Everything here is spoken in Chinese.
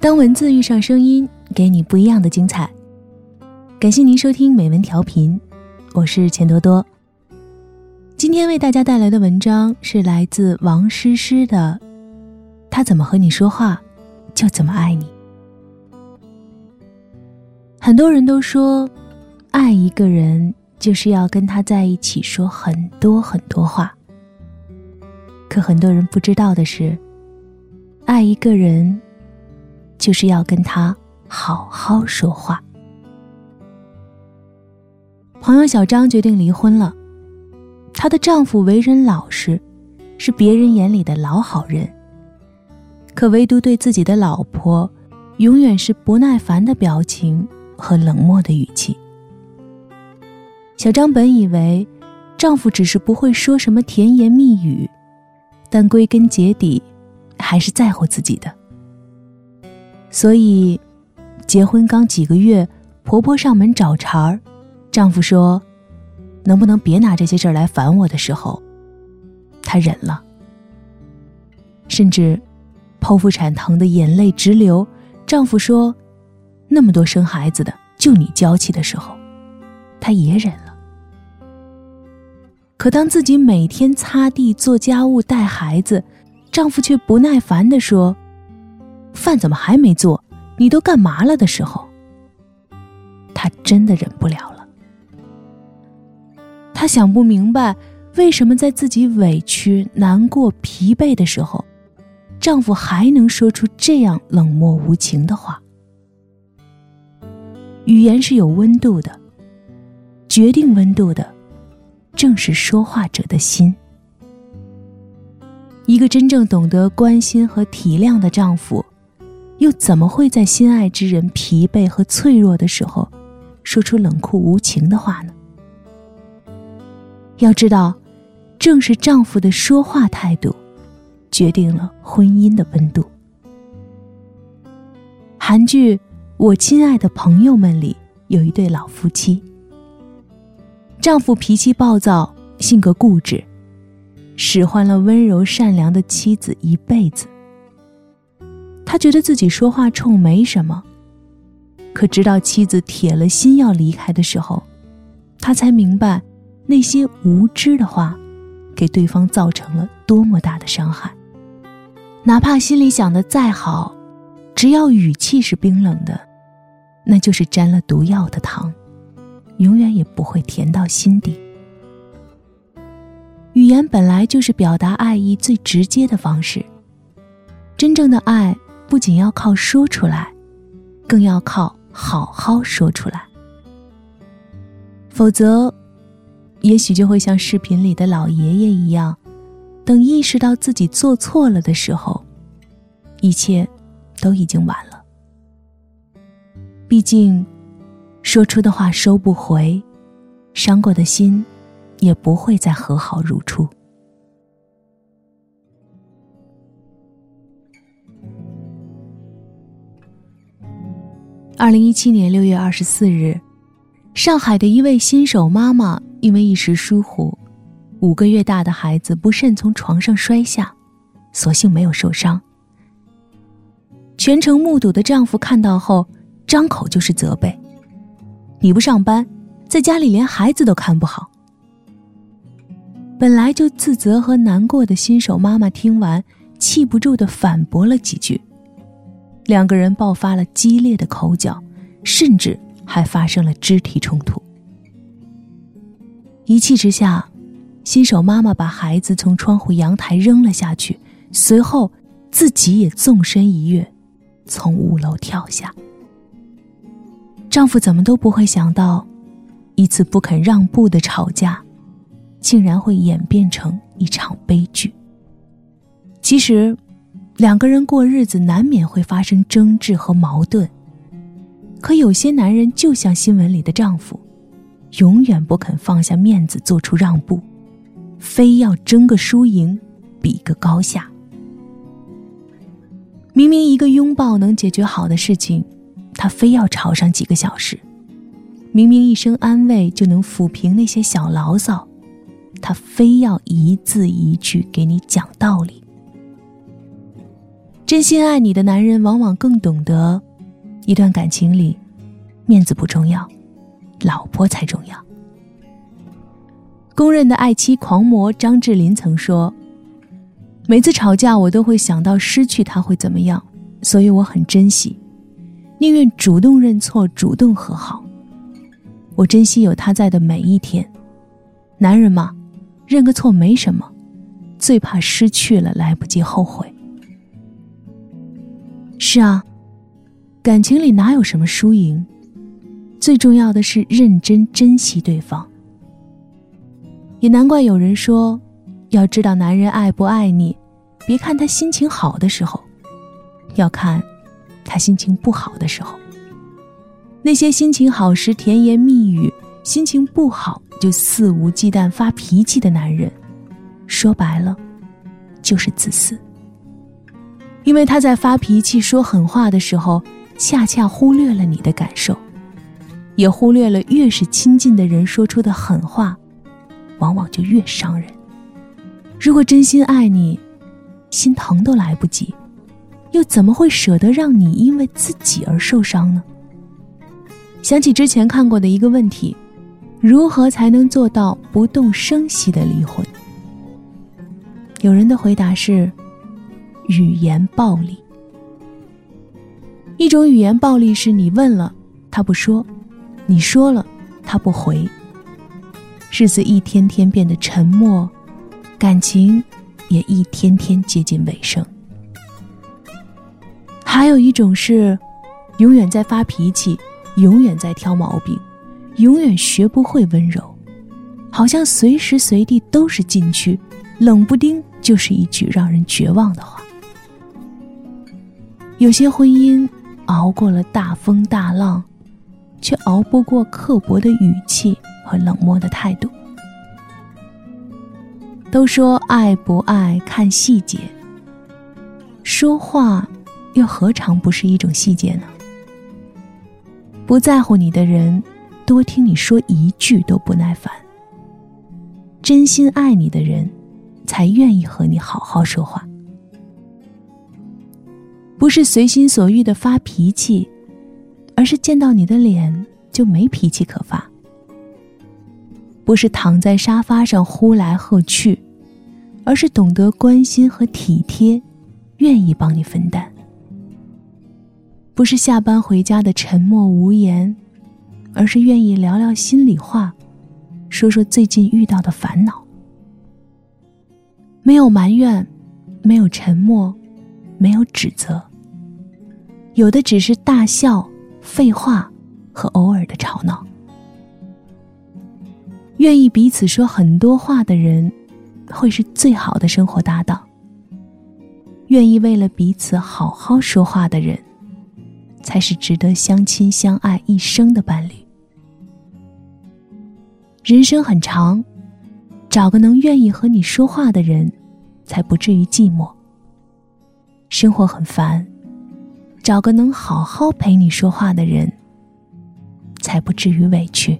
当文字遇上声音，给你不一样的精彩。感谢您收听美文调频，我是钱多多。今天为大家带来的文章是来自王诗诗的《他怎么和你说话，就怎么爱你》。很多人都说，爱一个人就是要跟他在一起说很多很多话。可很多人不知道的是，爱一个人。就是要跟他好好说话。朋友小张决定离婚了，她的丈夫为人老实，是别人眼里的老好人。可唯独对自己的老婆，永远是不耐烦的表情和冷漠的语气。小张本以为，丈夫只是不会说什么甜言蜜语，但归根结底，还是在乎自己的。所以，结婚刚几个月，婆婆上门找茬儿，丈夫说：“能不能别拿这些事儿来烦我？”的时候，她忍了。甚至，剖腹产疼的眼泪直流，丈夫说：“那么多生孩子的，就你娇气。”的时候，她也忍了。可当自己每天擦地、做家务、带孩子，丈夫却不耐烦地说。饭怎么还没做？你都干嘛了的时候，她真的忍不了了。她想不明白，为什么在自己委屈、难过、疲惫的时候，丈夫还能说出这样冷漠无情的话。语言是有温度的，决定温度的，正是说话者的心。一个真正懂得关心和体谅的丈夫。又怎么会在心爱之人疲惫和脆弱的时候，说出冷酷无情的话呢？要知道，正是丈夫的说话态度，决定了婚姻的温度。韩剧《我亲爱的朋友们》里有一对老夫妻，丈夫脾气暴躁，性格固执，使唤了温柔善良的妻子一辈子。他觉得自己说话冲没什么，可直到妻子铁了心要离开的时候，他才明白，那些无知的话，给对方造成了多么大的伤害。哪怕心里想的再好，只要语气是冰冷的，那就是沾了毒药的糖，永远也不会甜到心底。语言本来就是表达爱意最直接的方式，真正的爱。不仅要靠说出来，更要靠好好说出来。否则，也许就会像视频里的老爷爷一样，等意识到自己做错了的时候，一切都已经晚了。毕竟，说出的话收不回，伤过的心也不会再和好如初。二零一七年六月二十四日，上海的一位新手妈妈因为一时疏忽，五个月大的孩子不慎从床上摔下，所幸没有受伤。全程目睹的丈夫看到后，张口就是责备：“你不上班，在家里连孩子都看不好。”本来就自责和难过的新手妈妈听完，气不住的反驳了几句。两个人爆发了激烈的口角，甚至还发生了肢体冲突。一气之下，新手妈妈把孩子从窗户阳台扔了下去，随后自己也纵身一跃，从五楼跳下。丈夫怎么都不会想到，一次不肯让步的吵架，竟然会演变成一场悲剧。其实。两个人过日子难免会发生争执和矛盾，可有些男人就像新闻里的丈夫，永远不肯放下面子做出让步，非要争个输赢，比个高下。明明一个拥抱能解决好的事情，他非要吵上几个小时；明明一声安慰就能抚平那些小牢骚，他非要一字一句给你讲道理。真心爱你的男人，往往更懂得，一段感情里，面子不重要，老婆才重要。公认的爱妻狂魔张智霖曾说：“每次吵架，我都会想到失去他会怎么样，所以我很珍惜，宁愿主动认错，主动和好。我珍惜有他在的每一天。男人嘛，认个错没什么，最怕失去了来不及后悔。”是啊，感情里哪有什么输赢？最重要的是认真珍惜对方。也难怪有人说，要知道男人爱不爱你，别看他心情好的时候，要看他心情不好的时候。那些心情好时甜言蜜语，心情不好就肆无忌惮发脾气的男人，说白了，就是自私。因为他在发脾气、说狠话的时候，恰恰忽略了你的感受，也忽略了越是亲近的人说出的狠话，往往就越伤人。如果真心爱你，心疼都来不及，又怎么会舍得让你因为自己而受伤呢？想起之前看过的一个问题：如何才能做到不动声息的离婚？有人的回答是。语言暴力，一种语言暴力是你问了他不说，你说了他不回，日子一天天变得沉默，感情也一天天接近尾声。还有一种是，永远在发脾气，永远在挑毛病，永远学不会温柔，好像随时随地都是禁区，冷不丁就是一句让人绝望的话。有些婚姻熬过了大风大浪，却熬不过刻薄的语气和冷漠的态度。都说爱不爱看细节，说话又何尝不是一种细节呢？不在乎你的人，多听你说一句都不耐烦；真心爱你的人，才愿意和你好好说话。不是随心所欲的发脾气，而是见到你的脸就没脾气可发；不是躺在沙发上呼来喝去，而是懂得关心和体贴，愿意帮你分担；不是下班回家的沉默无言，而是愿意聊聊心里话，说说最近遇到的烦恼。没有埋怨，没有沉默，没有指责。有的只是大笑、废话和偶尔的吵闹。愿意彼此说很多话的人，会是最好的生活搭档。愿意为了彼此好好说话的人，才是值得相亲相爱一生的伴侣。人生很长，找个能愿意和你说话的人，才不至于寂寞。生活很烦。找个能好好陪你说话的人，才不至于委屈。